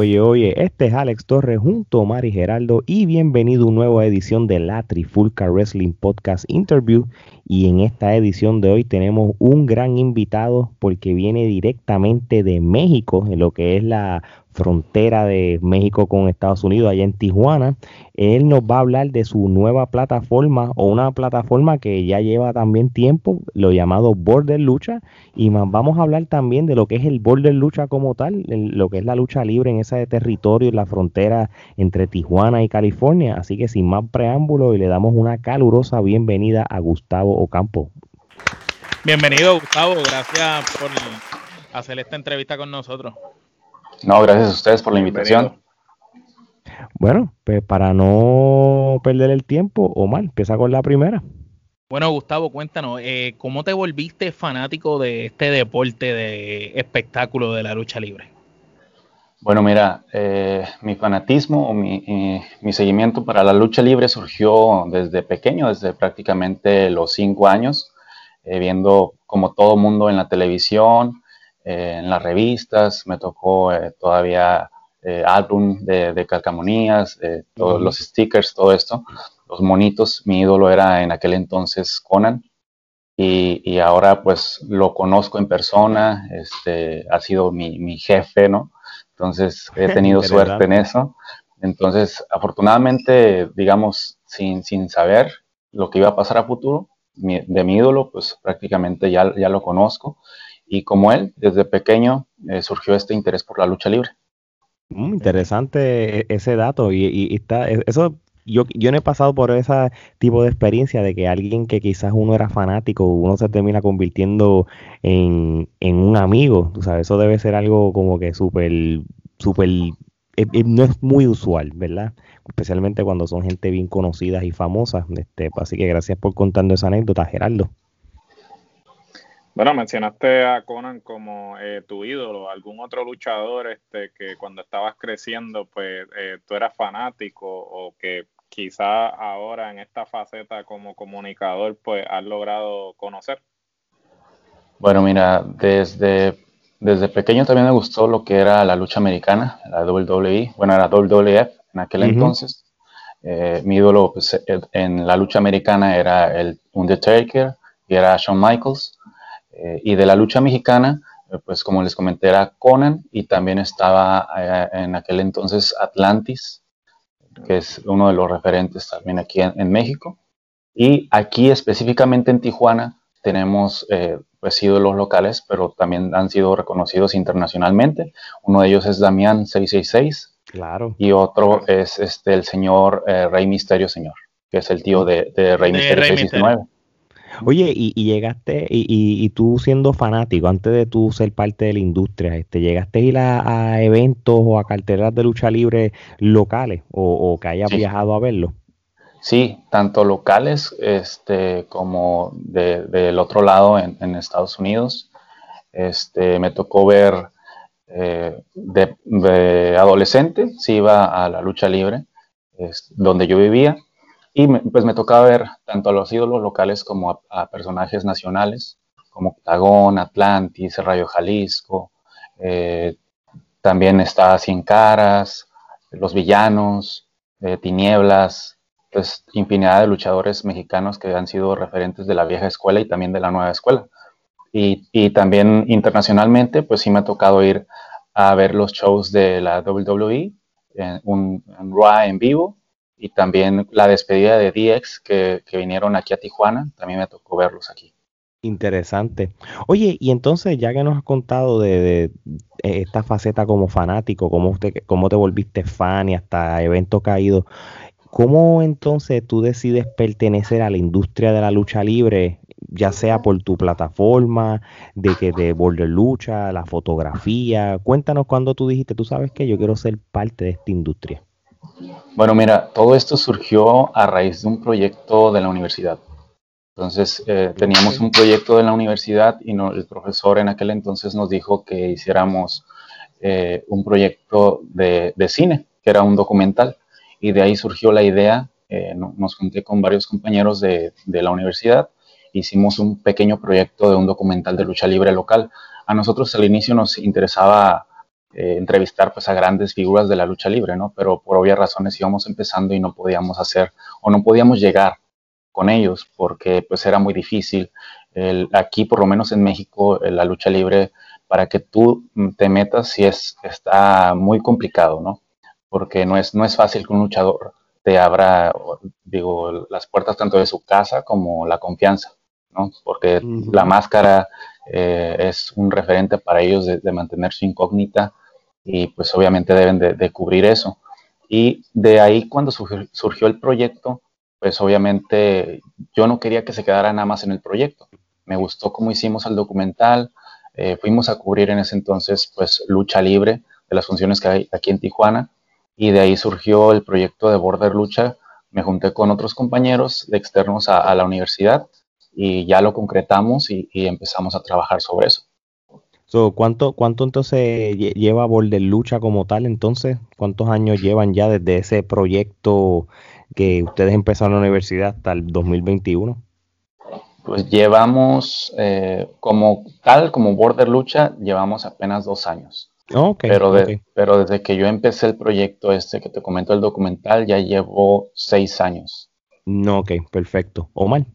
oye, oye, este es Alex Torres junto a Mari Geraldo y bienvenido a una nueva edición de la Trifulca Wrestling Podcast Interview. Y en esta edición de hoy tenemos un gran invitado porque viene directamente de México, en lo que es la frontera de México con Estados Unidos, allá en Tijuana. Él nos va a hablar de su nueva plataforma o una plataforma que ya lleva también tiempo, lo llamado Border Lucha. Y más vamos a hablar también de lo que es el Border Lucha como tal, lo que es la lucha libre en ese territorio, en la frontera entre Tijuana y California. Así que sin más preámbulo, y le damos una calurosa bienvenida a Gustavo Ocampo. Bienvenido, Gustavo. Gracias por hacer esta entrevista con nosotros. No, gracias a ustedes por la invitación. Bueno, pues para no perder el tiempo, Omar, empieza con la primera. Bueno, Gustavo, cuéntanos, eh, ¿cómo te volviste fanático de este deporte de espectáculo de la lucha libre? Bueno, mira, eh, mi fanatismo o mi, seguimiento para la lucha libre surgió desde pequeño, desde prácticamente los cinco años, eh, viendo como todo mundo en la televisión, eh, en las revistas, me tocó eh, todavía eh, álbum de, calcamonías, todos los stickers, todo esto, los monitos. Mi ídolo era en aquel entonces Conan. Y, ahora pues lo conozco en persona, este, ha sido mi, jefe, ¿no? Entonces he tenido suerte en eso. Entonces, afortunadamente, digamos, sin, sin saber lo que iba a pasar a futuro, de mi ídolo, pues prácticamente ya, ya lo conozco y como él, desde pequeño eh, surgió este interés por la lucha libre. Mm, interesante e, ese dato y, está e, eso yo, yo no he pasado por ese tipo de experiencia de que alguien que quizás uno era fanático, uno se termina convirtiendo en, un amigo, tú sabes, eso debe ser algo como que súper, súper, e, no es muy usual, ¿verdad? Especialmente cuando son gente bien conocida y famosa. Este, así que gracias por contando esa anécdota, Gerardo. Bueno, mencionaste a Conan como eh, tu ídolo, algún otro luchador este, que cuando estabas creciendo, pues eh, tú eras fanático o que quizá ahora en esta faceta como comunicador, pues has logrado conocer. Bueno, mira, desde, desde pequeño también me gustó lo que era la lucha americana, la WWE, bueno, era WWF en aquel entonces. Eh, mi ídolo pues, en la lucha americana era el Undertaker y era Shawn Michaels. Eh, y de la lucha mexicana, eh, pues como les comenté, era Conan y también estaba eh, en aquel entonces Atlantis, que es uno de los referentes también aquí en, México. Y aquí específicamente en Tijuana tenemos pues ídolos locales, pero también han sido reconocidos internacionalmente. Uno de ellos es Damián 666. Claro. Y otro es este, el señor Rey Misterio Señor, que es el tío de, Rey Misterio 669. Oye, y, llegaste, y, tú siendo fanático, antes de tú ser parte de la industria, este, ¿llegaste a ir a, eventos o a carteras de lucha libre locales o, que hayas viajado a verlo? Sí, tanto locales este, como del otro lado en, Estados Unidos. Este, me tocó ver eh, de, adolescente, sí iba a la lucha libre, donde yo vivía, y pues me tocaba ver tanto a los ídolos locales como a, personajes nacionales, como Octagón, Atlantis, Rayo Jalisco, eh, también está Cien Caras, Los Villanos, eh, Tinieblas, pues infinidad de luchadores mexicanos que han sido referentes de la vieja escuela y también de la nueva escuela. Y, y también internacionalmente, pues sí me ha tocado ir a ver los shows de la WWE, en un, Raw en vivo, y también la despedida de DX que, vinieron aquí a Tijuana, también me tocó verlos aquí. Interesante. Oye, y entonces, ya que nos has contado de, eh, esta faceta como fanático, cómo te, cómo te volviste fan y hasta eventos caídos, ¿cómo entonces tú decides pertenecer a la industria de la lucha libre, ya sea por tu plataforma, de que de Border Lucha, la fotografía? Cuéntanos cuando tú dijiste, tú sabes que yo quiero ser parte de esta industria. Bueno, mira, todo esto surgió a raíz de un proyecto de la universidad. Entonces, eh, teníamos un proyecto de la universidad y el profesor en aquel entonces nos dijo que hiciéramos eh, un proyecto de, cine, que era un documental. Y de ahí surgió la idea, eh, nos junté con varios compañeros de, de la universidad, hicimos un pequeño proyecto de un documental de lucha libre local. A nosotros al inicio nos interesaba eh, entrevistar pues a grandes figuras de la lucha libre, ¿no? Pero por obvias razones íbamos empezando y no podíamos hacer o no podíamos llegar con ellos porque pues era muy difícil. aquí, por lo menos en México, la lucha libre, para que tú te metas, sí es, está muy complicado, ¿no? Porque no es, no es fácil que un luchador te abra, digo, las puertas tanto de su casa como la confianza, ¿no? Porque la máscara eh, es un referente para ellos de, mantener su incógnita y pues obviamente deben de, cubrir eso. Y de ahí cuando surgió el proyecto, pues obviamente yo no quería que se quedara nada más en el proyecto. Me gustó cómo hicimos el documental, eh, fuimos a cubrir en ese entonces pues lucha libre de las funciones que hay aquí en Tijuana y de ahí surgió el proyecto de Border Lucha. Me junté con otros compañeros externos a, la universidad y ya lo concretamos y, empezamos a trabajar sobre eso. ¿Cuánto, ¿Cuánto entonces lleva Border Lucha como tal entonces? ¿Cuántos años llevan ya desde ese proyecto que ustedes empezaron en la universidad hasta el 2021? Pues llevamos eh, como tal, como Border Lucha, llevamos apenas dos años pero, pero desde que yo empecé el proyecto este que te comento el documental, ya llevo seis años. No, ok, perfecto. Omar.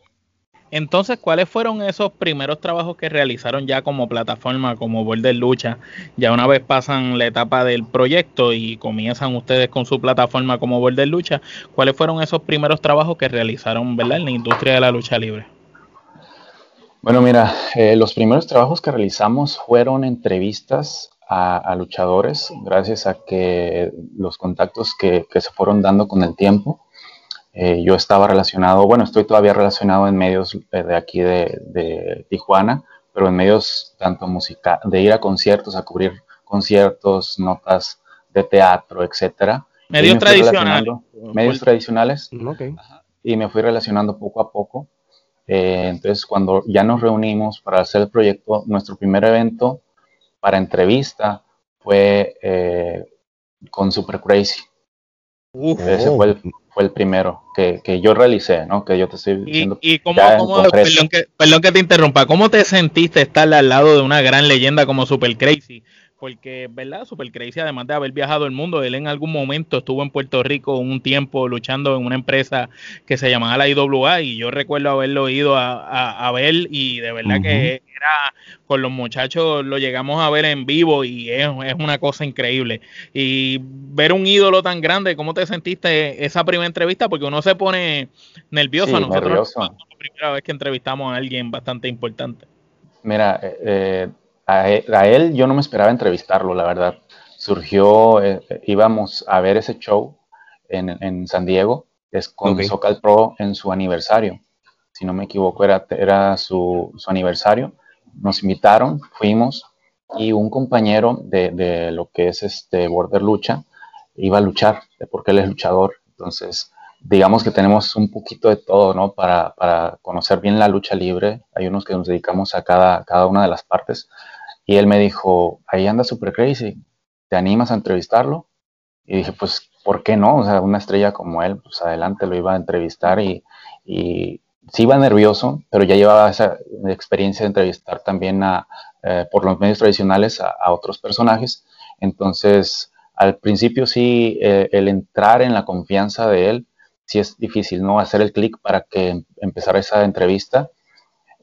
Entonces, ¿cuáles fueron esos primeros trabajos que realizaron ya como plataforma, como Border Lucha? Ya una vez pasan la etapa del proyecto y comienzan ustedes con su plataforma como Border Lucha, ¿cuáles fueron esos primeros trabajos que realizaron ¿verdad? en la industria de la lucha libre? Bueno, mira, eh, los primeros trabajos que realizamos fueron entrevistas a, luchadores gracias a que los contactos que, se fueron dando con el tiempo. Eh, yo estaba relacionado, bueno, estoy todavía relacionado en medios eh, de aquí de, Tijuana, pero en medios tanto música, de ir a conciertos, a cubrir conciertos, notas de teatro, etcétera. Medios tradicionales. Medios tradicionales. Y me fui relacionando poco a poco. Eh, entonces, cuando ya nos reunimos para hacer el proyecto, nuestro primer evento para entrevista fue eh, con Super Crazy. Ese fue el, fue el primero que, que, yo realicé, ¿no? Que yo te estoy diciendo. ¿Y, cómo, perdón, que, perdón que te interrumpa, ¿cómo te sentiste estar al lado de una gran leyenda como Super Crazy? Porque, ¿verdad? Super Crazy, además de haber viajado el mundo, él en algún momento estuvo en Puerto Rico un tiempo luchando en una empresa que se llamaba la IWA y yo recuerdo haberlo ido a, ver y de verdad que era, con los muchachos lo llegamos a ver en vivo y es, una cosa increíble. Y ver un ídolo tan grande, ¿cómo te sentiste esa primera entrevista? Porque uno se pone nervioso. Nosotros es la primera vez que entrevistamos a alguien bastante importante. Mira, eh, eh e, a él, yo no me esperaba entrevistarlo, la verdad. Surgió, eh, íbamos a ver ese show en, San Diego, es con Socal Pro en su aniversario. Si no me equivoco, era, era su, aniversario. Nos invitaron, fuimos, y un compañero de, lo que es este Border Lucha iba a luchar, porque él es luchador. Entonces, digamos que tenemos un poquito de todo, ¿no? Para, para, conocer bien la lucha libre. Hay unos que nos dedicamos a cada, cada una de las partes. Y él me dijo, ahí anda Super Crazy, ¿te animas a entrevistarlo? Y dije, pues, ¿por qué no? O sea, una estrella como él, pues adelante lo iba a entrevistar y, y sí iba nervioso, pero ya llevaba esa experiencia de entrevistar también a, eh, por los medios tradicionales a, otros personajes. Entonces, al principio sí, eh, el entrar en la confianza de él, sí es difícil, ¿no? Hacer el clic para que empezara esa entrevista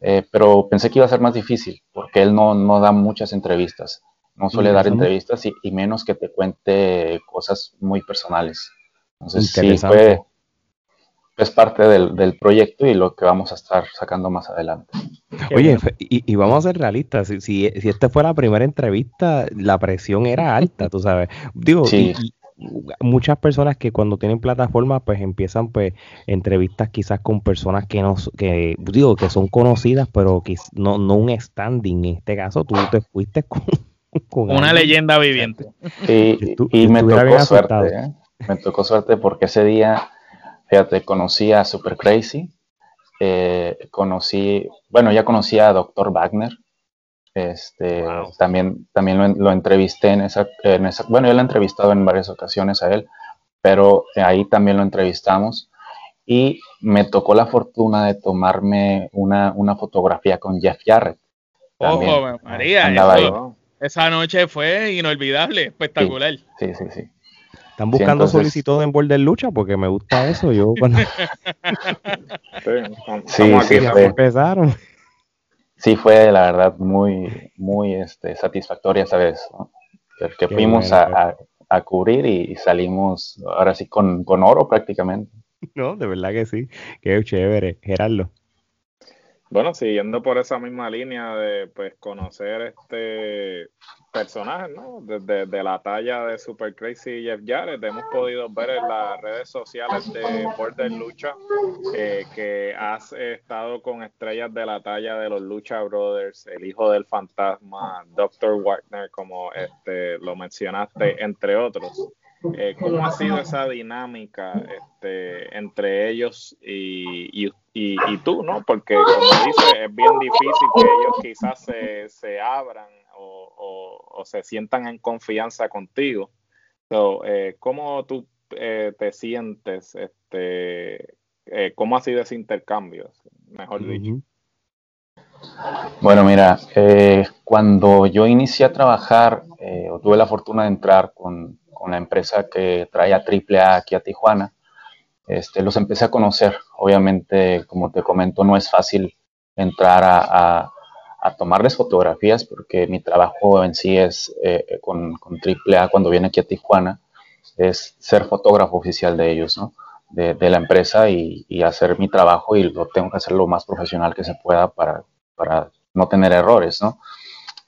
eh, pero pensé que iba a ser más difícil, porque él no, no da muchas entrevistas, no suele dar entrevistas y, menos que te cuente cosas muy personales. Entonces sí fue es parte del, del, proyecto y lo que vamos a estar sacando más adelante. Oye, y, y, vamos a ser realistas, si, si, si, esta fue la primera entrevista, la presión era alta, tú sabes. Digo, sí muchas personas que cuando tienen plataformas pues empiezan pues entrevistas quizás con personas que no que digo que son conocidas pero que no, no un standing en este caso tú te fuiste con, una leyenda viviente y, me tocó suerte ¿eh? me tocó suerte porque ese día fíjate conocí a Super Crazy eh, conocí bueno ya conocí a Dr. Wagner este, También, también lo, entrevisté en esa, en esa, bueno, yo lo he entrevistado en varias ocasiones a él, pero ahí también lo entrevistamos y me tocó la fortuna de tomarme una, una fotografía con Jeff Jarrett. Ojo, María, eso, esa noche fue inolvidable, espectacular. Sí, sí, sí. Están buscando solicitudes en Border Lucha porque me gusta eso. Yo cuando... sí, sí, fue, empezaron. Sí, fue la verdad muy, muy este, satisfactoria esa vez. Que fuimos a, a, cubrir y, salimos ahora sí con, con oro prácticamente. No, de verdad que sí. Qué chévere, Gerardo. Bueno, siguiendo por esa misma línea de pues conocer este personaje, ¿no? Desde de, la talla de Super Crazy Jeff Jarrett, hemos podido ver en las redes sociales de Border Lucha eh, que has estado con estrellas de la talla de los Lucha Brothers, el hijo del fantasma, Dr. Wagner, como este lo mencionaste, entre otros. Eh, ¿Cómo ha sido esa dinámica este, entre ellos y, y, y, tú, no? Porque, como dices, es bien difícil que ellos quizás se, se abran o, o, se sientan en confianza contigo. So, eh, ¿Cómo tú eh, te sientes? Este, eh, ¿Cómo ha sido ese intercambio? Mejor dicho. Bueno, mira, eh, cuando yo inicié a trabajar, o tuve la fortuna de entrar con, con la empresa que trae a AAA aquí a Tijuana, este, los empecé a conocer. Obviamente, como te comento, no es fácil entrar a, tomarles fotografías porque mi trabajo en sí es eh, con, con, AAA cuando viene aquí a Tijuana, es ser fotógrafo oficial de ellos, ¿no? de, la empresa y, hacer mi trabajo y lo tengo que hacer lo más profesional que se pueda para, para no tener errores, ¿no?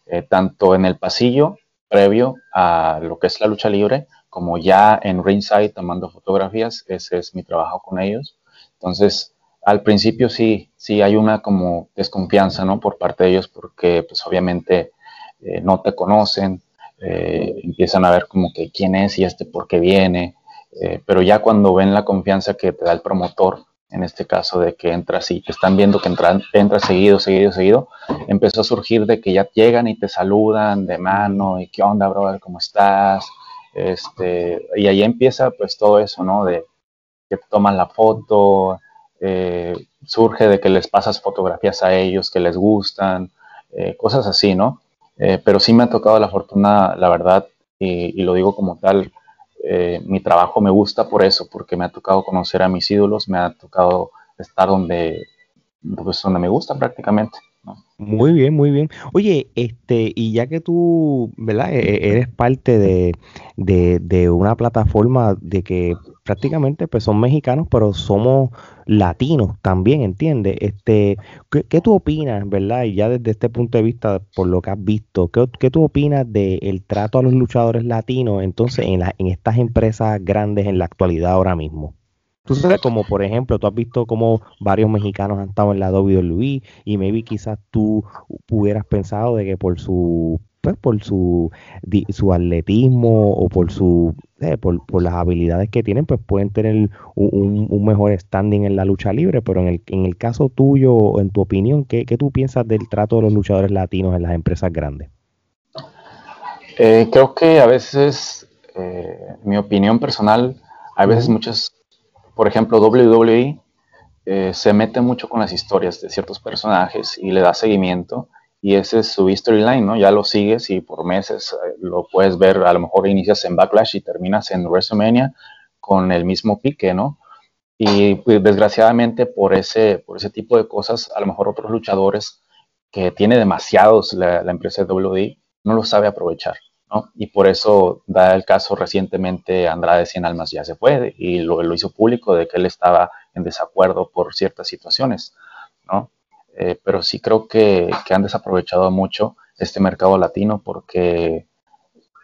Eh, tanto en el pasillo previo a lo que es la lucha libre, como ya en ringside tomando fotografías, ese es mi trabajo con ellos. Entonces, al principio sí, sí hay una como desconfianza, ¿no? Por parte de ellos, porque pues obviamente eh, no te conocen, eh, empiezan a ver como que quién es y este por qué viene, eh, pero ya cuando ven la confianza que te da el promotor, en este caso de que entras y te están viendo que entran, entras seguido, seguido, seguido, empezó a surgir de que ya llegan y te saludan de mano y qué onda, brother, ¿cómo estás? Este, y ahí empieza pues todo eso, ¿no? De que toman la foto, eh, surge de que les pasas fotografías a ellos que les gustan, eh, cosas así, ¿no? Eh, pero sí me ha tocado la fortuna, la verdad, y, lo digo como tal, mi trabajo me gusta por eso, porque me ha tocado conocer a mis ídolos, me ha tocado estar donde, pues, donde me gusta prácticamente. Muy bien, muy bien. Oye, este, y ya que tú, ¿verdad? E, e, eres parte de, una plataforma de que prácticamente pues son mexicanos, pero somos latinos también, ¿entiendes? Este, ¿qué, tú opinas, verdad? Y ya desde este punto de vista, por lo que has visto, ¿qué, qué tú opinas del trato a los luchadores latinos entonces en, en estas empresas grandes en la actualidad ahora mismo? Tú sabes, como por ejemplo, tú has visto como varios mexicanos han estado en la WWE y maybe quizás tú hubieras pensado de que por su pues, por su, su atletismo o por su eh, por, las habilidades que tienen, pues pueden tener un, mejor standing en la lucha libre, pero en el, en el caso tuyo, en tu opinión, ¿qué, tú piensas del trato de los luchadores latinos en las empresas grandes? Eh, creo que a veces, eh, mi opinión personal, a veces muchas por ejemplo, WWE eh, se mete mucho con las historias de ciertos personajes y le da seguimiento y ese es su storyline, ¿no? Ya lo sigues y por meses eh, lo puedes ver, a lo mejor inicias en Backlash y terminas en WrestleMania con el mismo pique, ¿no? Y pues, desgraciadamente por ese, por ese tipo de cosas, a lo mejor otros luchadores que tiene demasiados la, la empresa de WWE no lo sabe aprovechar. Y por eso da el caso recientemente Andrade Cien Almas ya se fue y lo, lo hizo público de que él estaba en desacuerdo por ciertas situaciones, ¿no? Eh, pero sí creo que, que, han desaprovechado mucho este mercado latino porque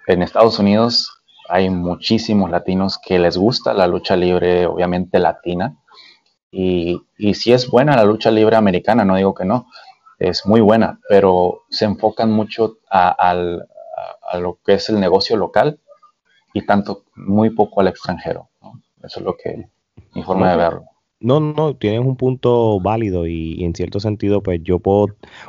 en Estados Unidos hay muchísimos latinos que les gusta la lucha libre, obviamente latina, y, y si es buena la lucha libre americana, no digo que no, es muy buena, pero se enfocan mucho al, a, lo que es el negocio local y tanto muy poco al extranjero. Eso es lo que mi forma de verlo. No, no, tienes un punto válido y, en cierto sentido, pues yo puedo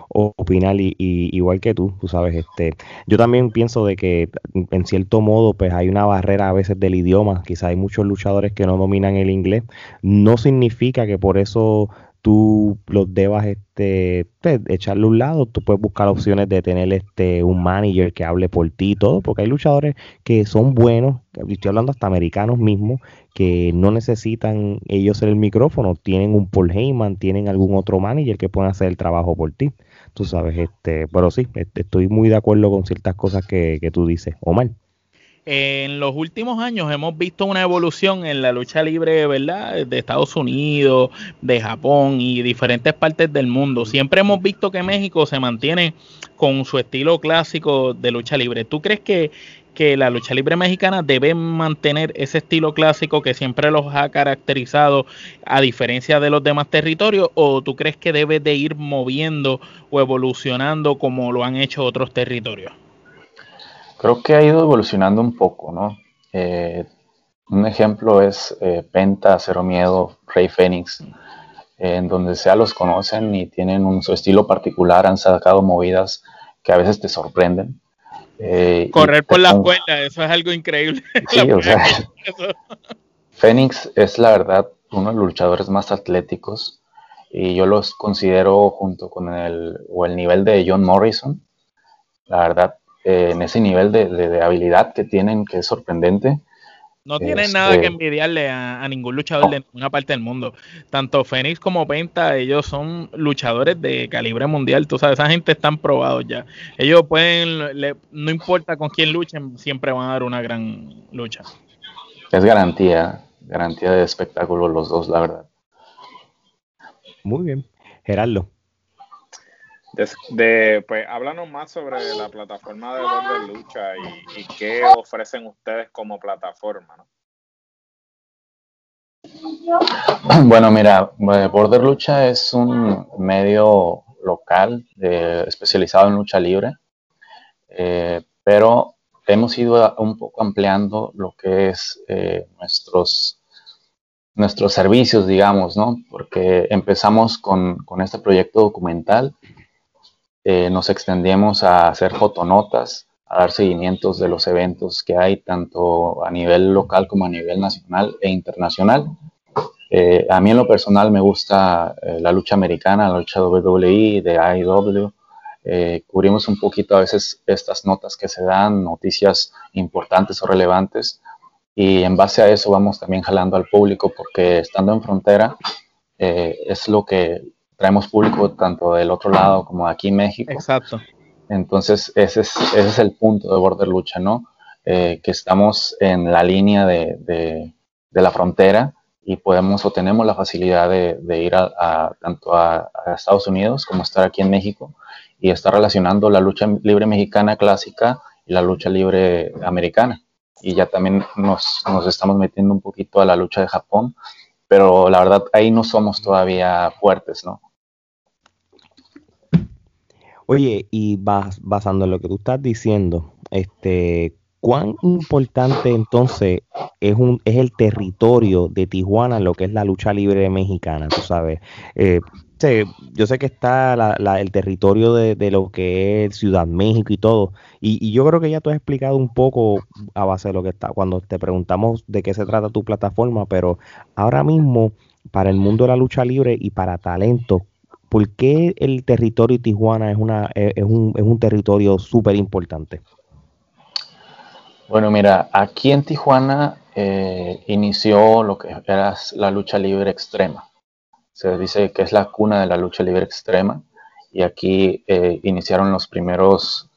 opinar y, igual que tú, tú sabes, este, yo también pienso de que en cierto modo, pues hay una barrera a veces del idioma, quizá hay muchos luchadores que no dominan el inglés, no significa que por eso tú los debas este, pues, echarle un lado, tú puedes buscar opciones de tener este un manager que hable por ti y todo, porque hay luchadores que son buenos, estoy hablando hasta americanos mismos, que no necesitan ellos ser el micrófono, tienen un Paul Heyman, tienen algún otro manager que pueda hacer el trabajo por ti. Tú sabes, este, pero sí, este, estoy muy de acuerdo con ciertas cosas que, que tú dices, Omar. En los últimos años hemos visto una evolución en la lucha libre, ¿verdad? De Estados Unidos, de Japón y diferentes partes del mundo. Siempre hemos visto que México se mantiene con su estilo clásico de lucha libre. ¿Tú crees que, que la lucha libre mexicana debe mantener ese estilo clásico que siempre los ha caracterizado a diferencia de los demás territorios? ¿O tú crees que debe de ir moviendo o evolucionando como lo han hecho otros territorios? Creo que ha ido evolucionando un poco, ¿no? Eh, un ejemplo es eh, Penta, Cero Miedo, Rey Fénix, en donde sea los conocen y tienen un, su estilo particular, han sacado movidas que a veces te sorprenden. Eh, Correr por la cuerda, eso es algo increíble. Sí, o sea, Fénix es la verdad uno de los luchadores más atléticos y yo los considero junto con el, o el nivel de John Morrison. La verdad, eh, en ese nivel de, habilidad que tienen, que es sorprendente. No tienen nada que este, envidiarle a, ningún luchador de ninguna parte del mundo. Tanto Fénix como Penta, ellos son luchadores de calibre mundial. Tú sabes, esa gente están probados ya. Ellos pueden, no importa con quién luchen, siempre van a dar una gran lucha. Es garantía, garantía de espectáculo los dos, la verdad. Muy bien. Gerardo. De, pues háblanos más sobre la plataforma de Border Lucha y, qué ofrecen ustedes como plataforma, ¿no? Bueno, mira, eh, Border Lucha es un medio local especializado en lucha libre, eh, pero hemos ido un poco ampliando lo que es eh, nuestros, nuestros servicios, digamos, ¿no? Porque empezamos con este proyecto documental eh, nos extendíamos a hacer fotonotas, a dar seguimientos de los eventos que hay tanto a nivel local como a nivel nacional e internacional. Eh, a mí en lo personal me gusta eh, la lucha americana, la lucha WWE, de AEW. cubrimos un poquito a veces estas notas que se dan, noticias importantes o relevantes, y en base a eso vamos también jalando al público porque estando en frontera es lo que traemos público tanto del otro lado como aquí en México. Exacto. Entonces, ese es, ese es el punto de Border Lucha, ¿no? Eh, que estamos en la línea de, de, la frontera y podemos o tenemos la facilidad de, ir a, tanto a, Estados Unidos como estar aquí en México y estar relacionando la lucha libre mexicana clásica y la lucha libre americana. Y ya también nos, nos estamos metiendo un poquito a la lucha de Japón, pero la verdad ahí no somos todavía fuertes, ¿no? Oye, y basando en lo que tú estás diciendo, este, ¿cuán importante entonces es, un, es el territorio de Tijuana en lo que es la lucha libre mexicana? Tú sabes, eh, yo sé que está el territorio de, lo que es Ciudad México y todo, y, yo creo que ya tú has explicado un poco a base de lo que está, cuando te preguntamos de qué se trata tu plataforma, pero ahora mismo para el mundo de la lucha libre y para talento, ¿por qué el territorio de Tijuana es, una, es, un, es un territorio súper importante? Bueno, mira, aquí en Tijuana eh, inició lo que era la lucha libre extrema. Se dice que es la cuna de la lucha libre extrema y aquí eh, iniciaron los primeros,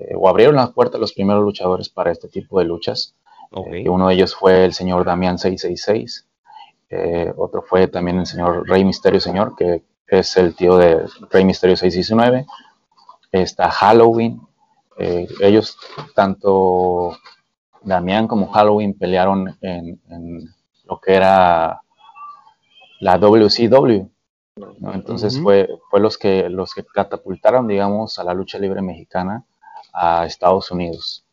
eh, o abrieron las puertas los primeros luchadores para este tipo de luchas. uno de ellos fue el señor Damián 666, otro fue también el señor Rey Misterio Señor, que es el tío de Rey Misterio 619. Está Halloween. Eh, ellos, tanto Damián como Halloween, pelearon en, lo que era la WCW. Entonces fue, fue los, que, los que catapultaron, digamos, a la lucha libre mexicana a Estados Unidos.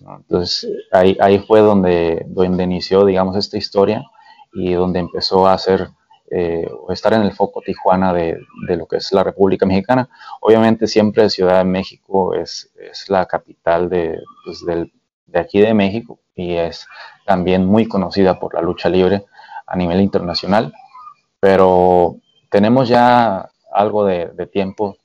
Entonces ahí, ahí fue donde, donde inició, digamos, esta historia y donde empezó a hacer eh, estar en el foco Tijuana de, lo que es la República Mexicana. Obviamente siempre Ciudad de México es, la capital pues, de, aquí de México y es también muy conocida por la lucha libre a nivel internacional, pero tenemos ya algo de, tiempo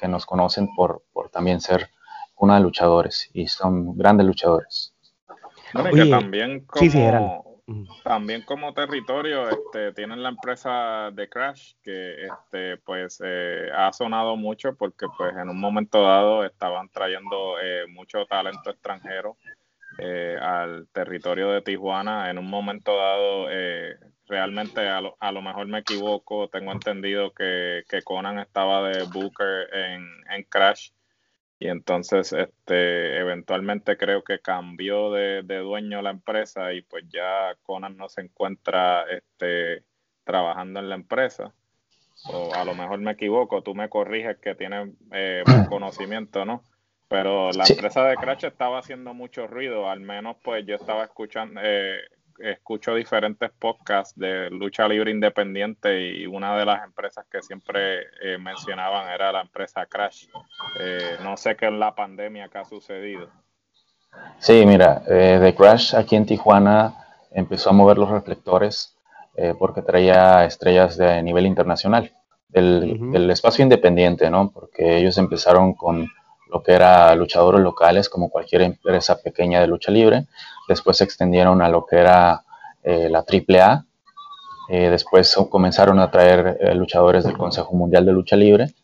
que nos conocen por, por también ser una de luchadores y son grandes luchadores. también como, también como territorio este, tienen la empresa de Crash que este, pues eh, ha sonado mucho porque pues en un momento dado estaban trayendo eh, mucho talento extranjero eh, al territorio de Tijuana. En un momento dado, realmente a lo, a lo, mejor me equivoco, tengo entendido que, que Conan estaba de Booker en, en Crash y entonces este eventualmente creo que cambió de, dueño la empresa y pues ya Conan no se encuentra este trabajando en la empresa. O a lo mejor me equivoco tú me corriges que tienes eh, conocimiento no pero la empresa de Crash estaba haciendo mucho ruido al menos pues yo estaba escuchando eh, escucho diferentes podcasts de lucha libre independiente y una de las empresas que siempre eh, mencionaban era la empresa Crash. Eh, no sé qué es la pandemia que ha sucedido. Sí, mira, eh, The Crash aquí en Tijuana empezó a mover los reflectores porque traía estrellas de nivel internacional, del, espacio independiente, ¿no? Porque ellos empezaron con lo que era luchadores locales, como cualquier empresa pequeña de lucha libre, después se extendieron a lo que era eh, la AAA, eh, después comenzaron a traer eh, luchadores del Consejo Mundial de Lucha Libre,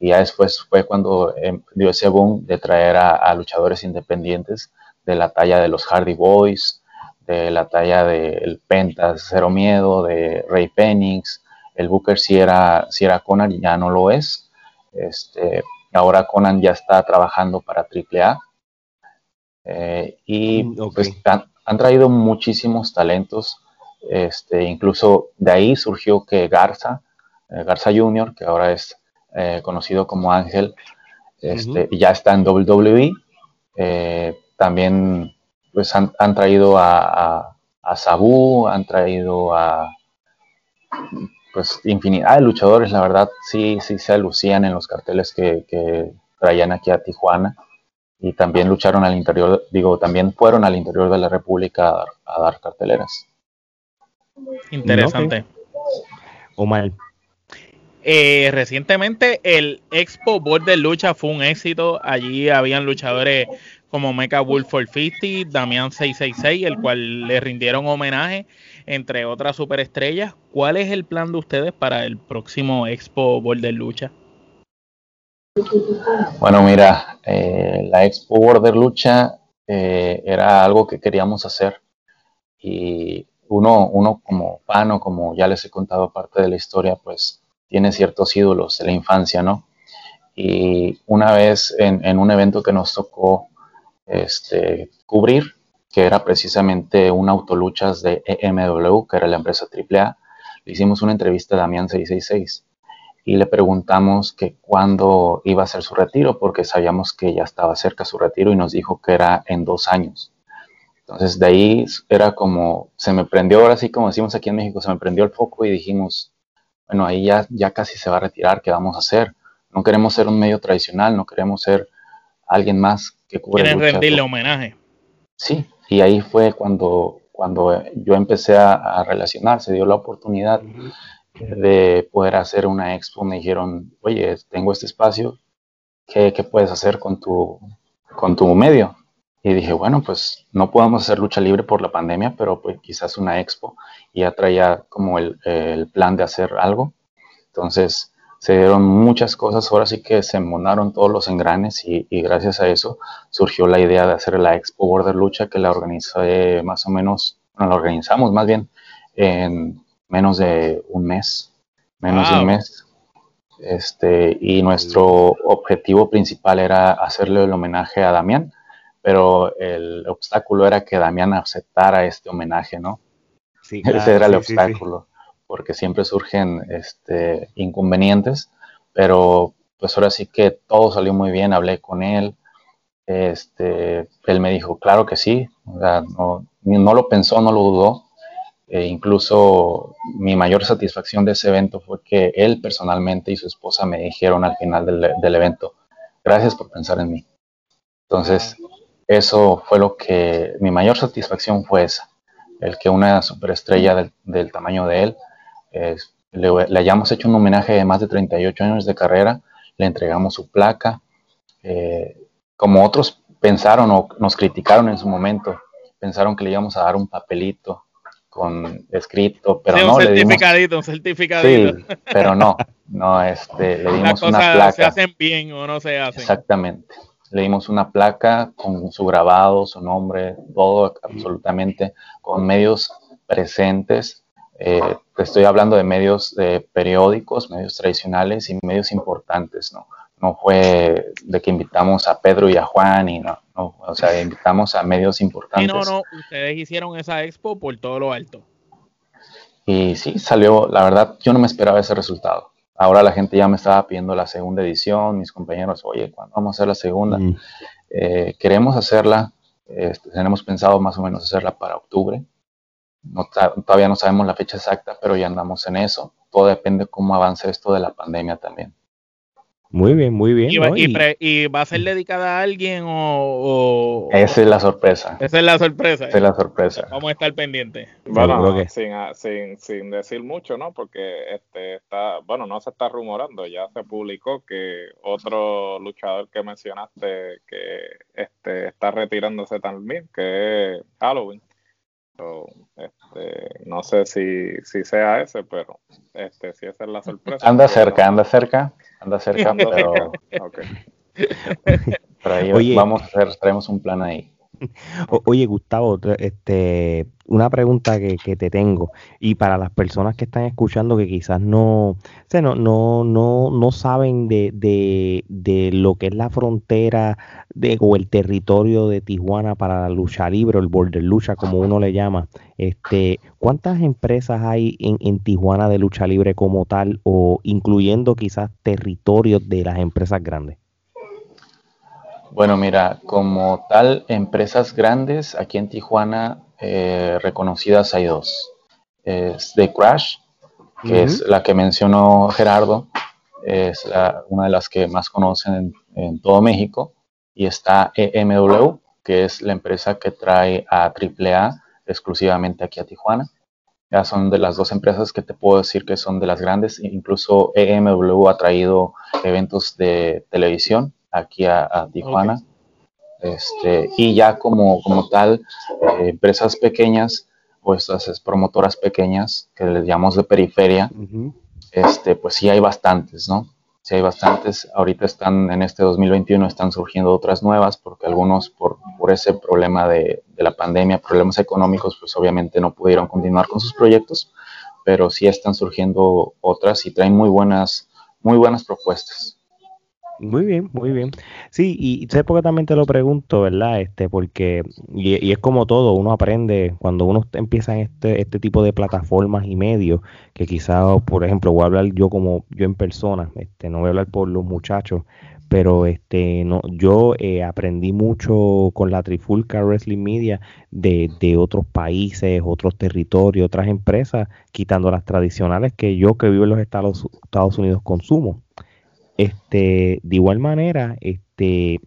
y ya después fue cuando dio ese boom de traer a, luchadores independientes de la talla de los Hardy Boys, de la talla del Pentas Cero Miedo, de Ray Pennings, el Booker si era, si era Conan ya no lo es. Este, ahora Conan ya está trabajando para AAA eh, y mm, pues, han, traído muchísimos talentos. Este, incluso de ahí surgió que Garza, eh, Garza Jr., que ahora es eh, conocido como Ángel, este, ya está en WWE. también pues han, traído a, a, Sabu, han traído a pues infinidad de luchadores, la verdad sí, sí se lucían en los carteles que, que traían aquí a Tijuana y también lucharon al interior, digo, también fueron al interior de la República a dar, carteleras. Interesante. Omar. Eh, recientemente el Expo Border Lucha fue un éxito. Allí habían luchadores como Mecha Wolf 450, Damián 666, el cual le rindieron homenaje, entre otras superestrellas. ¿Cuál es el plan de ustedes para el próximo Expo Border Lucha? Bueno, mira, eh, la Expo Border Lucha eh, era algo que queríamos hacer y uno, uno como fan o como ya les he contado parte de la historia, pues tiene ciertos ídolos de la infancia, ¿no? Y una vez en, un evento que nos tocó este, cubrir, que era precisamente un autoluchas de EMW, que era la empresa AAA, le hicimos una entrevista a Damián 666 y le preguntamos que cuándo iba a ser su retiro, porque sabíamos que ya estaba cerca su retiro y nos dijo que era en dos años. Entonces de ahí era como, se me prendió, ahora sí como decimos aquí en México, se me prendió el foco y dijimos, bueno, ahí ya, ya casi se va a retirar, ¿qué vamos a hacer? No queremos ser un medio tradicional, no queremos ser alguien más que cubre. Quieren rendirle homenaje. Sí, y ahí fue cuando, cuando yo empecé a, relacionar, se dio la oportunidad de poder hacer una expo, me dijeron, oye, tengo este espacio, ¿qué, puedes hacer con tu, con tu medio? Y dije, bueno, pues no podemos hacer lucha libre por la pandemia, pero pues quizás una expo. Y ya traía como el, plan de hacer algo. Entonces se dieron muchas cosas, ahora sí que se monaron todos los engranes y, gracias a eso surgió la idea de hacer la expo Border Lucha que la organizé más o menos, bueno, la organizamos más bien en menos de un mes, menos de un mes. Este, y nuestro objetivo principal era hacerle el homenaje a Damián, pero el obstáculo era que Damián aceptara este homenaje, ¿no? Sí, Ese era el obstáculo, porque siempre surgen este, inconvenientes, pero pues ahora sí que todo salió muy bien, hablé con él, este, él me dijo, claro que sí, no, lo pensó, no lo dudó, e incluso mi mayor satisfacción de ese evento fue que él personalmente y su esposa me dijeron al final del, evento, gracias por pensar en mí. Entonces, eso fue lo que, mi mayor satisfacción fue esa, el que una superestrella del, tamaño de él le, hayamos hecho un homenaje de más de 38 años de carrera, le entregamos su placa, eh, como otros pensaron o nos criticaron en su momento, pensaron que le íbamos a dar un papelito con escrito, pero no. Un certificadito, un certificadito. Sí, pero no, no, este, le dimos una placa. se hacen bien o no se hacen. Exactamente. Le dimos una placa con su grabado, su nombre, todo absolutamente, con medios presentes. Eh, te estoy hablando de medios de periódicos, medios tradicionales y medios importantes, ¿no? No fue de que invitamos a Pedro y a Juan y no, o sea, invitamos a medios importantes. Y no, no, ustedes hicieron esa expo por todo lo alto. Y sí, salió, la verdad, yo no me esperaba ese resultado. Ahora la gente ya me estaba pidiendo la segunda edición, mis compañeros, oye, ¿cuándo vamos a hacer la segunda? Mm. Eh, queremos hacerla, este, tenemos pensado más o menos hacerla para octubre. No, todavía no sabemos la fecha exacta, pero ya andamos en eso. Todo depende cómo avance esto de la pandemia también. Muy bien, muy bien. ¿Y, va, a ser dedicada a alguien o, Esa es la sorpresa. Esa es la sorpresa. Esa es la sorpresa. Vamos a estar pendientes. Bueno, sin, sin, sin, decir mucho, ¿no? Porque este está, bueno, no se está rumorando, ya se publicó que otro luchador que mencionaste que este está retirándose también, que es Halloween. Este, no sé si, si sea ese, pero este, si esa es la sorpresa. Anda cerca, anda cerca anda cerca, pero, ahí vamos a hacer, traemos un plan ahí. Oye, Gustavo, este, una pregunta que, te tengo, y para las personas que están escuchando que quizás no, no, no, no, no saben de, de, de, lo que es la frontera de, o el territorio de Tijuana para la lucha libre, o el border lucha, como uno le llama, este, ¿cuántas empresas hay en, en Tijuana de lucha libre como tal, o incluyendo quizás territorios de las empresas grandes? Bueno, mira, como tal, empresas grandes aquí en Tijuana eh, reconocidas hay dos. Es The Crash, que es la que mencionó Gerardo, es una de las que más conocen en, todo México, y está EMW, que es la empresa que trae a AAA exclusivamente aquí a Tijuana. Ya son de las dos empresas que te puedo decir que son de las grandes, incluso EMW ha traído eventos de televisión aquí a, Tijuana. Este, y ya como, como tal, eh, empresas pequeñas o estas promotoras pequeñas que les llamamos de periferia, este, pues sí hay bastantes, ¿no? Sí hay bastantes. Ahorita están, en este 2021 están surgiendo otras nuevas porque algunos por, por ese problema de, de, la pandemia, problemas económicos, pues obviamente no pudieron continuar con sus proyectos, pero sí están surgiendo otras y traen muy buenas, muy buenas propuestas. Muy bien, muy bien. Sí, y sé por qué también te lo pregunto, ¿verdad? Este, porque, y, es como todo, uno aprende cuando uno empieza en este, este tipo de plataformas y medios, que quizás, por ejemplo, voy a hablar yo como yo en persona, este, no voy a hablar por los muchachos, pero este, no, yo eh, aprendí mucho con la Trifulca Wrestling Media de, de otros países, otros territorios, otras empresas, quitando las tradicionales que yo que vivo en los Estados, Estados Unidos consumo. Este, de igual manera, este,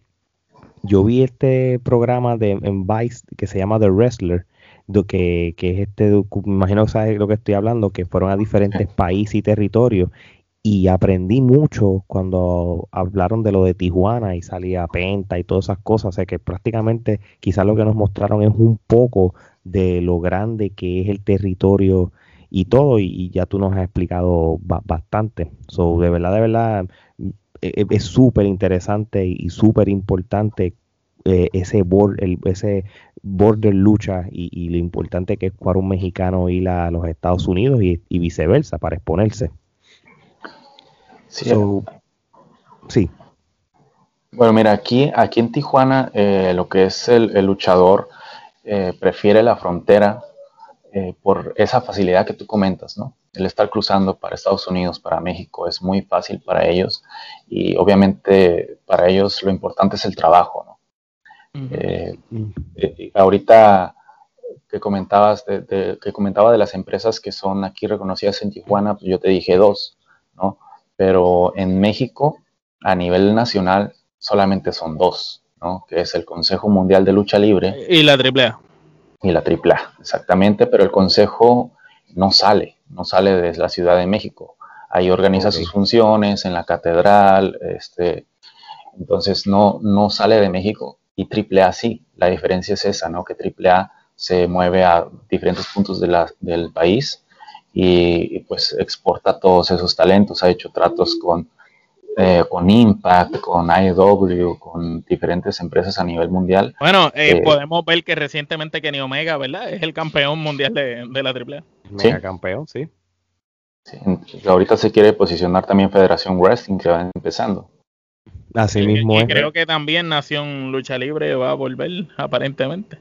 yo vi este programa de en Vice que se llama The Wrestler, que, que es este, me imagino que sabes lo que estoy hablando, que fueron a diferentes países y territorios y aprendí mucho cuando hablaron de lo de Tijuana y salía Penta y todas esas cosas, o sea que prácticamente quizás lo que nos mostraron es un poco de lo grande que es el territorio y todo, y, ya tú nos has explicado bastante. So, de verdad, de verdad, e, e, es súper interesante y súper importante eh, ese, board, el, ese border lucha y, lo importante que es para un mexicano ir a los Estados Unidos y, viceversa para exponerse. Sí. sí. Bueno, mira, aquí, aquí en Tijuana eh, lo que es el, luchador eh, prefiere la frontera eh, por esa facilidad que tú comentas, ¿no? El estar cruzando para Estados Unidos, para México, es muy fácil para ellos y obviamente para ellos lo importante es el trabajo, ¿no? Eh, eh, ahorita que comentabas de, que comentaba de las empresas que son aquí reconocidas en Tijuana, pues yo te dije dos, ¿no? Pero en México, a nivel nacional, solamente son dos, ¿no? Que es el Consejo Mundial de Lucha Libre y la AAA y la AAA, exactamente, pero el consejo no sale, no sale de la Ciudad de México. Ahí organiza sus funciones en la catedral, este, entonces no, no sale de México y AAA sí. La diferencia es esa, ¿no? Que AAA se mueve a diferentes puntos de la, del país y, pues exporta todos esos talentos. Ha hecho tratos con, eh, con Impact, con IW, con diferentes empresas a nivel mundial. Bueno, eh, eh, podemos ver que recientemente Kenny Omega, ¿verdad? Es el campeón mundial de, de la AAA. Mega campeón, sí. sí. Ahorita se quiere posicionar también Federación Wrestling, que va empezando. Así mismo y, creo que también Nación Lucha Libre va a volver, aparentemente.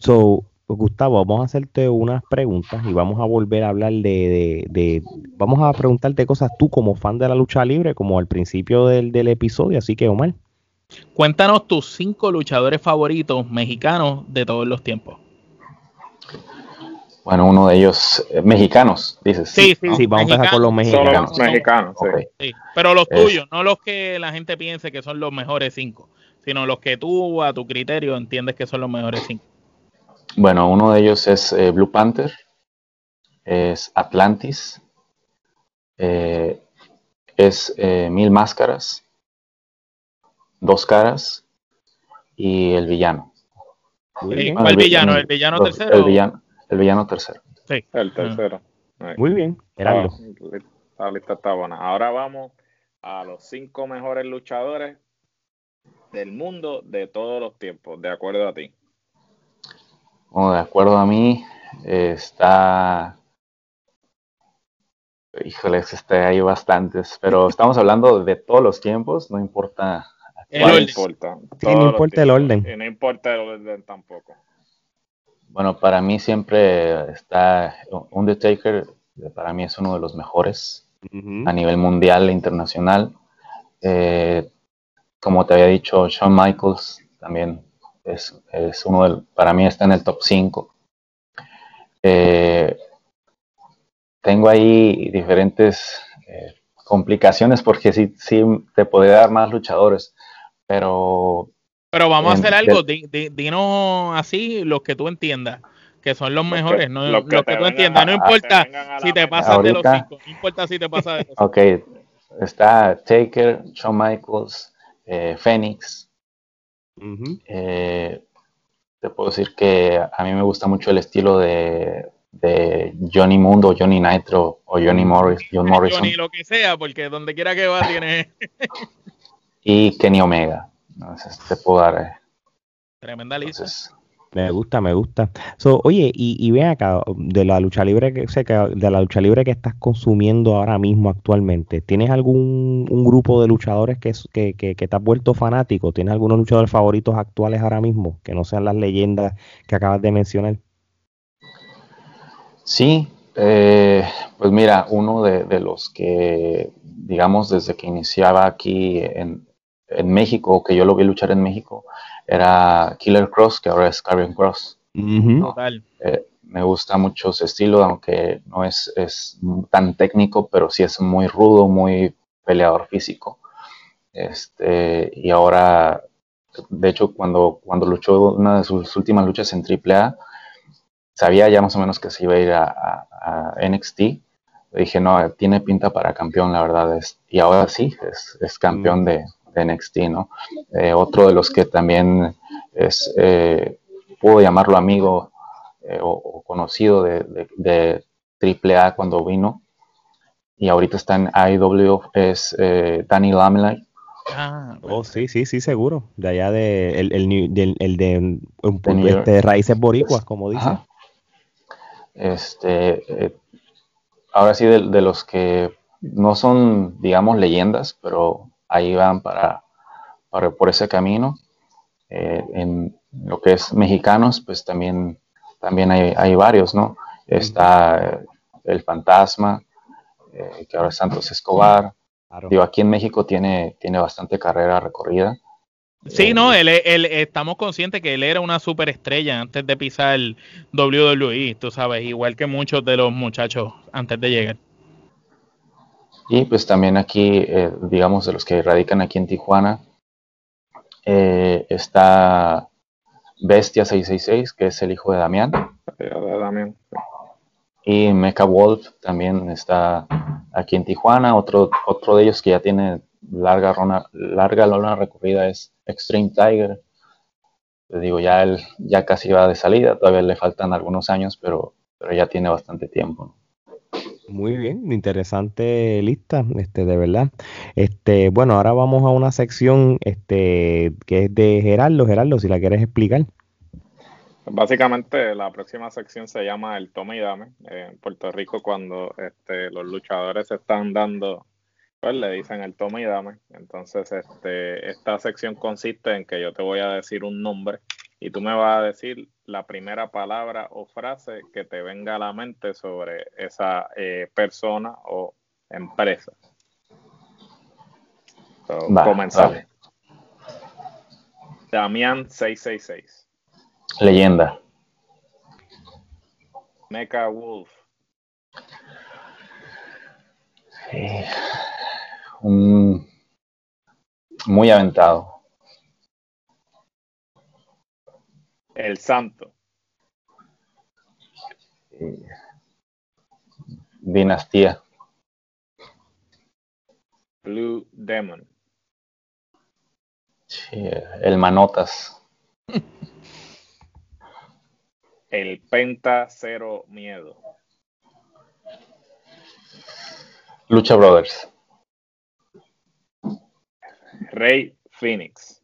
So, Gustavo, vamos a hacerte unas preguntas y vamos a volver a hablar de, Vamos a preguntarte cosas tú como fan de la lucha libre, como al principio del, del episodio. Así que, Omar. Cuéntanos tus cinco luchadores favoritos mexicanos de todos los tiempos. Bueno, uno de ellos, eh, mexicanos, dices. Sí, sí, sí, vamos a empezar con los mexicanos. mexicanos, sí. Pero los tuyos, no los que la gente piense que son los mejores cinco, sino los que tú, a tu criterio, entiendes que son los mejores cinco. Bueno, uno de ellos es eh, Blue Panther, es Atlantis, eh, es Mil Máscaras, Dos Caras y el villano. ¿Cuál villano? ¿El villano tercero? El villano, el villano tercero. Sí. El tercero. Muy bien, Gerardo. La lista está buena. Ahora vamos a los cinco mejores luchadores del mundo de todos los tiempos, de acuerdo a ti. Bueno, de acuerdo a mí, está. Híjole, este, hay bastantes, pero estamos hablando de todos los tiempos, no importa. No importa. no importa el orden. Y no importa el orden tampoco. Bueno, para mí siempre está Undertaker, para mí es uno de los mejores a nivel mundial e internacional. Eh, como te había dicho, Shawn Michaels también es, uno del, para mí está en el top 5. Eh, tengo ahí diferentes eh, complicaciones porque sí, sí te podría dar más luchadores, pero pero vamos a hacer algo, dinos así los que tú entiendas, que son los mejores, no, los que, tú entiendas, no importa si te pasas de los cinco, no importa si te pasas de los Ok, está Taker, Shawn Michaels, eh, Phoenix. Eh, te puedo decir que a mí me gusta mucho el estilo de, de Johnny Mundo, Johnny Nitro o Johnny Morris, John Morrison. Johnny lo que sea, porque donde quiera que va tiene... y Kenny Omega. No, te puedo dar. Eh. Tremenda lista. Me gusta, me gusta. oye, y, y ven acá, de la lucha libre que, de la lucha libre que estás consumiendo ahora mismo actualmente, ¿tienes algún grupo de luchadores que, que, que, que te has vuelto fanático? ¿Tienes algunos luchadores favoritos actuales ahora mismo? Que no sean las leyendas que acabas de mencionar. Sí, eh, pues mira, uno de, de, los que, digamos, desde que iniciaba aquí en, en México, que yo lo vi luchar en México, era Killer Cross, que ahora es Carrion Cross. Eh, me gusta mucho su estilo, aunque no es, es, tan técnico, pero sí es muy rudo, muy peleador físico. Este, y ahora, de hecho, cuando, cuando luchó una de sus últimas luchas en AAA, sabía ya más o menos que se iba a ir a, NXT. dije, no, tiene pinta para campeón, la verdad. Es, y ahora sí, es, es campeón de, NXT, ¿no? Eh, otro de los que también es, eh, puedo llamarlo amigo eh, o, conocido de, de, AAA cuando vino, y ahorita está en IW, es Danny Lamley. Ah, oh, sí, sí, sí, seguro. De allá de el, el, el de, este, raíces boricuas, como dice. Este, ahora sí, de, de, los que no son, digamos, leyendas, pero ahí van para, por ese camino. Eh, en lo que es mexicanos, pues también, también hay, hay varios, ¿no? Está eh, el fantasma, eh, que ahora es Santos Escobar. Digo, aquí en México tiene, tiene bastante carrera recorrida. Sí, no, él, él, estamos conscientes que él era una superestrella antes de pisar el WWE, tú sabes, igual que muchos de los muchachos antes de llegar. Y pues también aquí, eh, digamos, de los que radican aquí en Tijuana, eh, está Bestia 666, que es el hijo de Damián. Y Mecha Wolf también está aquí en Tijuana. Otro, otro de ellos que ya tiene larga, rona, larga lona recorrida es Extreme Tiger. Les digo, ya él ya casi va de salida, todavía le faltan algunos años, pero, pero ya tiene bastante tiempo. Muy bien, interesante lista, este, de verdad. Este, bueno, ahora vamos a una sección, este, que es de Gerardo. Gerardo, si la quieres explicar. Básicamente, la próxima sección se llama el tome y dame. en Puerto Rico, cuando este, los luchadores se están dando, pues le dicen el tome y dame. Entonces, este, esta sección consiste en que yo te voy a decir un nombre y tú me vas a decir la primera palabra o frase que te venga a la mente sobre esa eh, persona o empresa. comenzamos. Damián 666. Leyenda. Mecha Wolf. muy aventado. El Santo. Dinastía. Blue Demon. el Manotas. El Penta Cero Miedo. Lucha Brothers. Rey Phoenix.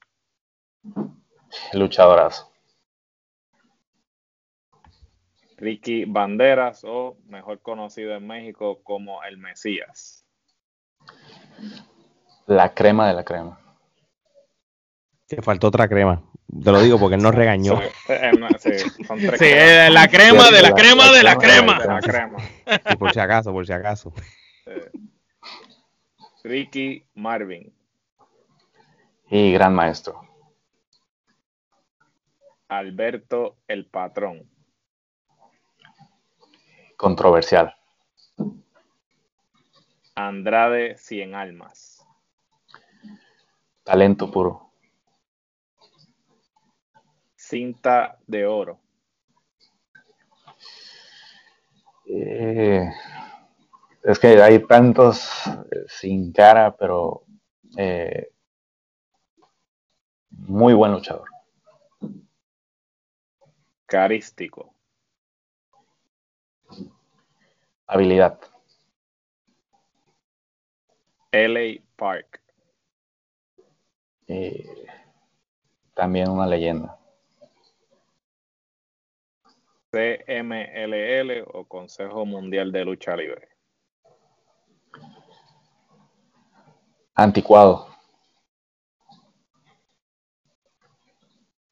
Luchadorazo. Ricky Banderas o mejor conocido en México como el Mesías. La crema de la crema. Te faltó otra crema. Te lo digo porque él nos regañó. Sí, la crema de la crema de la crema. De la crema. por si acaso, por si acaso. Ricky Marvin. Y gran maestro. Alberto el Patrón controversial. Andrade Cien Almas. Talento puro. Cinta de oro. Eh, es que hay tantos eh, sin cara, pero eh, muy buen luchador. Carístico. Habilidad. LA Park. también una leyenda. CMLL o Consejo Mundial de Lucha Libre. Anticuado.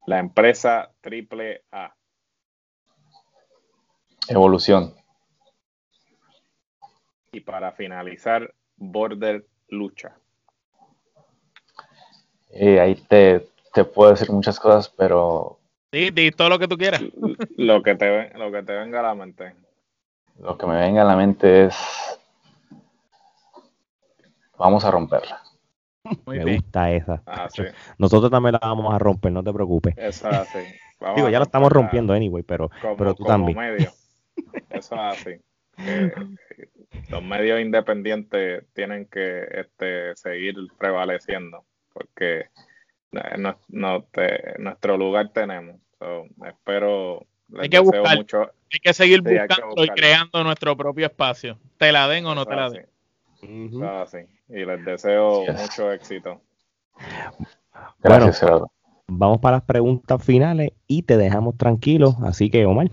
La empresa Triple A. Evolución. Y para finalizar, Border Lucha. Eh, ahí te, puedo decir muchas cosas, pero... Sí, di todo lo que tú quieras. lo, que te, lo que te venga a la mente. Lo que me venga a la mente es... Vamos a romperla. me gusta esa. Ah, Nosotros también la vamos a romper, no te preocupes. Eso es así. Digo, ya lo estamos rompiendo anyway, pero, pero tú también. Medio. Eso es así. Eh, los medios independientes tienen que este, seguir prevaleciendo porque no, nuestro lugar tenemos. espero. Hay que buscar, mucho, hay que seguir buscando y creando nuestro propio espacio. ¿Te la den o no te la den? Y les deseo mucho éxito. Gracias, bueno, Vamos para las preguntas finales y te dejamos tranquilo. Así que, Omar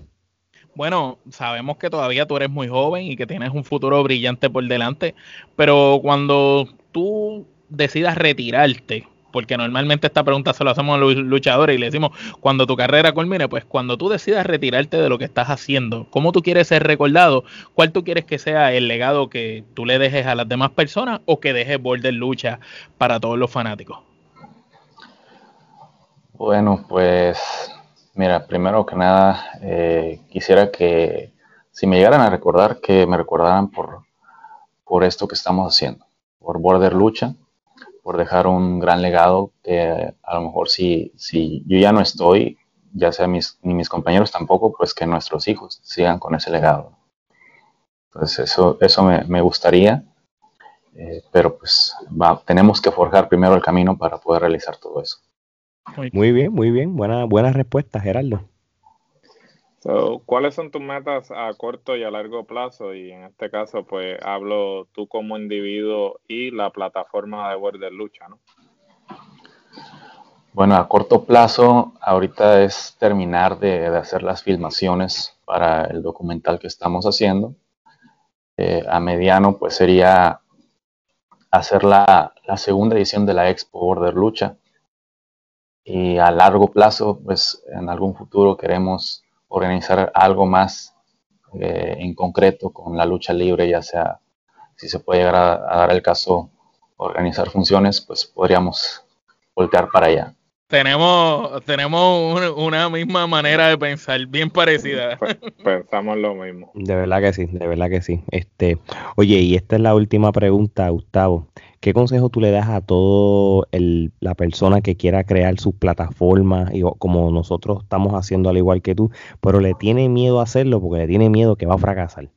bueno, sabemos que todavía tú eres muy joven y que tienes un futuro brillante por delante, pero cuando tú decidas retirarte, porque normalmente esta pregunta se la hacemos a los luchadores y le decimos, cuando tu carrera culmine, pues cuando tú decidas retirarte de lo que estás haciendo, ¿cómo tú quieres ser recordado? ¿Cuál tú quieres que sea el legado que tú le dejes a las demás personas o que dejes Border Lucha para todos los fanáticos? Bueno, pues Mira, primero que nada, eh, quisiera que si me llegaran a recordar, que me recordaran por, por esto que estamos haciendo, por Border Lucha, por dejar un gran legado que a lo mejor si, si yo ya no estoy, ya sea mis, ni mis compañeros tampoco, pues que nuestros hijos sigan con ese legado. Entonces eso, eso me, gustaría, eh, pero pues tenemos que forjar primero el camino para poder realizar todo eso. Muy bien, muy bien. Buena, buena respuesta, Gerardo. ¿Cuáles son tus metas a corto y a largo plazo? Y en este caso, pues hablo tú como individuo y la plataforma de Border Lucha, ¿no? Bueno, a corto plazo, ahorita es terminar de, hacer las filmaciones para el documental que estamos haciendo. Eh, a mediano, pues sería hacer la, la segunda edición de la Expo Border Lucha. Y a largo plazo, pues en algún futuro queremos organizar algo más eh, en concreto con la lucha libre, ya sea si se puede llegar a, dar el caso organizar funciones, pues podríamos voltear para allá. Tenemos, tenemos una, misma manera de pensar, bien parecida. Pensamos lo mismo. De verdad que sí, de verdad que sí. Este, oye, y esta es la última pregunta, Gustavo. ¿Qué consejo tú le das a toda la persona que quiera crear su plataforma, y, como nosotros estamos haciendo al igual que tú, pero le tiene miedo a hacerlo porque le tiene miedo que va a fracasar?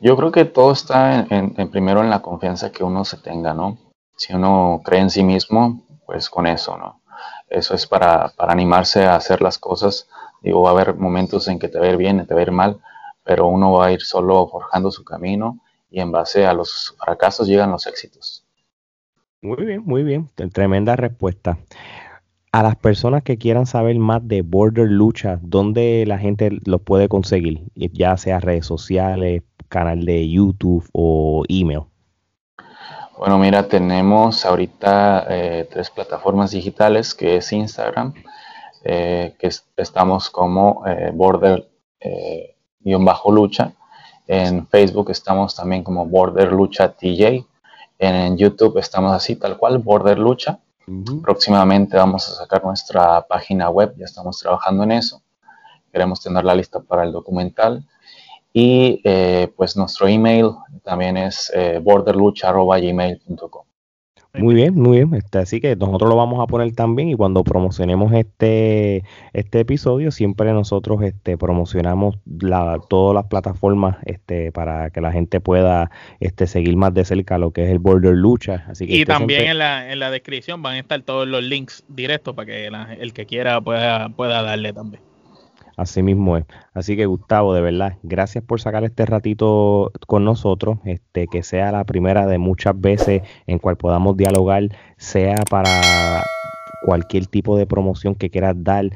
Yo creo que todo está en, primero en la confianza que uno se tenga, ¿no? Si uno cree en sí mismo, pues con eso, ¿no? Eso es para, para animarse a hacer las cosas. Digo, va a haber momentos en que te va a ir bien, te va a ir mal, pero uno va a ir solo forjando su camino y en base a los fracasos llegan los éxitos. Muy bien, muy bien. Tremenda respuesta. A las personas que quieran saber más de Border Lucha, ¿dónde la gente lo puede conseguir? Ya sea redes sociales, canal de YouTube o email. Bueno, mira, tenemos ahorita eh, tres plataformas digitales, que es Instagram, eh, que estamos como eh, Border-Lucha, en Facebook estamos también como Border Lucha TJ. En YouTube estamos así, tal cual, Border Lucha. Próximamente vamos a sacar nuestra página web, ya estamos trabajando en eso. Queremos tener la lista para el documental. Y eh, pues nuestro email también es eh, borderlucha.gmail.com. Muy bien, muy bien. Este, así que nosotros lo vamos a poner también y cuando promocionemos este, este episodio, siempre nosotros este, promocionamos la, todas las plataformas este, para que la gente pueda este, seguir más de cerca lo que es el Border Lucha. Así que y también en, la, en la descripción van a estar todos los links directos para que el que quiera pueda, pueda darle también. Así mismo es. Así que Gustavo, de verdad, gracias por sacar este ratito con nosotros, este, que sea la primera de muchas veces en cual podamos dialogar, sea para cualquier tipo de promoción que quieras dar,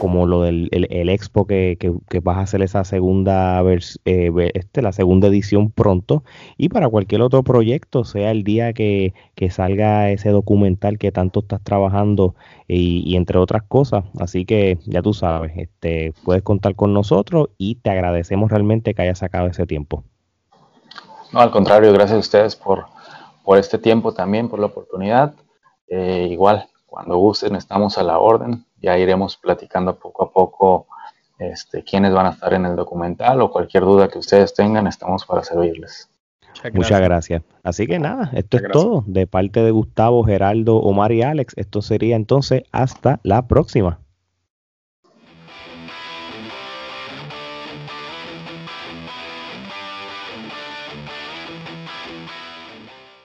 como lo del el, expo que, que, vas a hacer esa segunda eh, este, la segunda edición pronto, y para cualquier otro proyecto, sea el día que, que salga ese documental que tanto estás trabajando y, entre otras cosas. Así que ya tú sabes, este, puedes contar con nosotros y te agradecemos realmente que hayas sacado ese tiempo. No, al contrario, gracias a ustedes por, por este tiempo también, por la oportunidad. Eh, igual, cuando gusten, estamos a la orden. Ya iremos platicando poco a poco este, quiénes van a estar en el documental o cualquier duda que ustedes tengan, estamos para servirles. Muchas gracias. Así que nada, esto es todo de parte de Gustavo, Geraldo, Omar y Alex. Esto sería entonces hasta la próxima.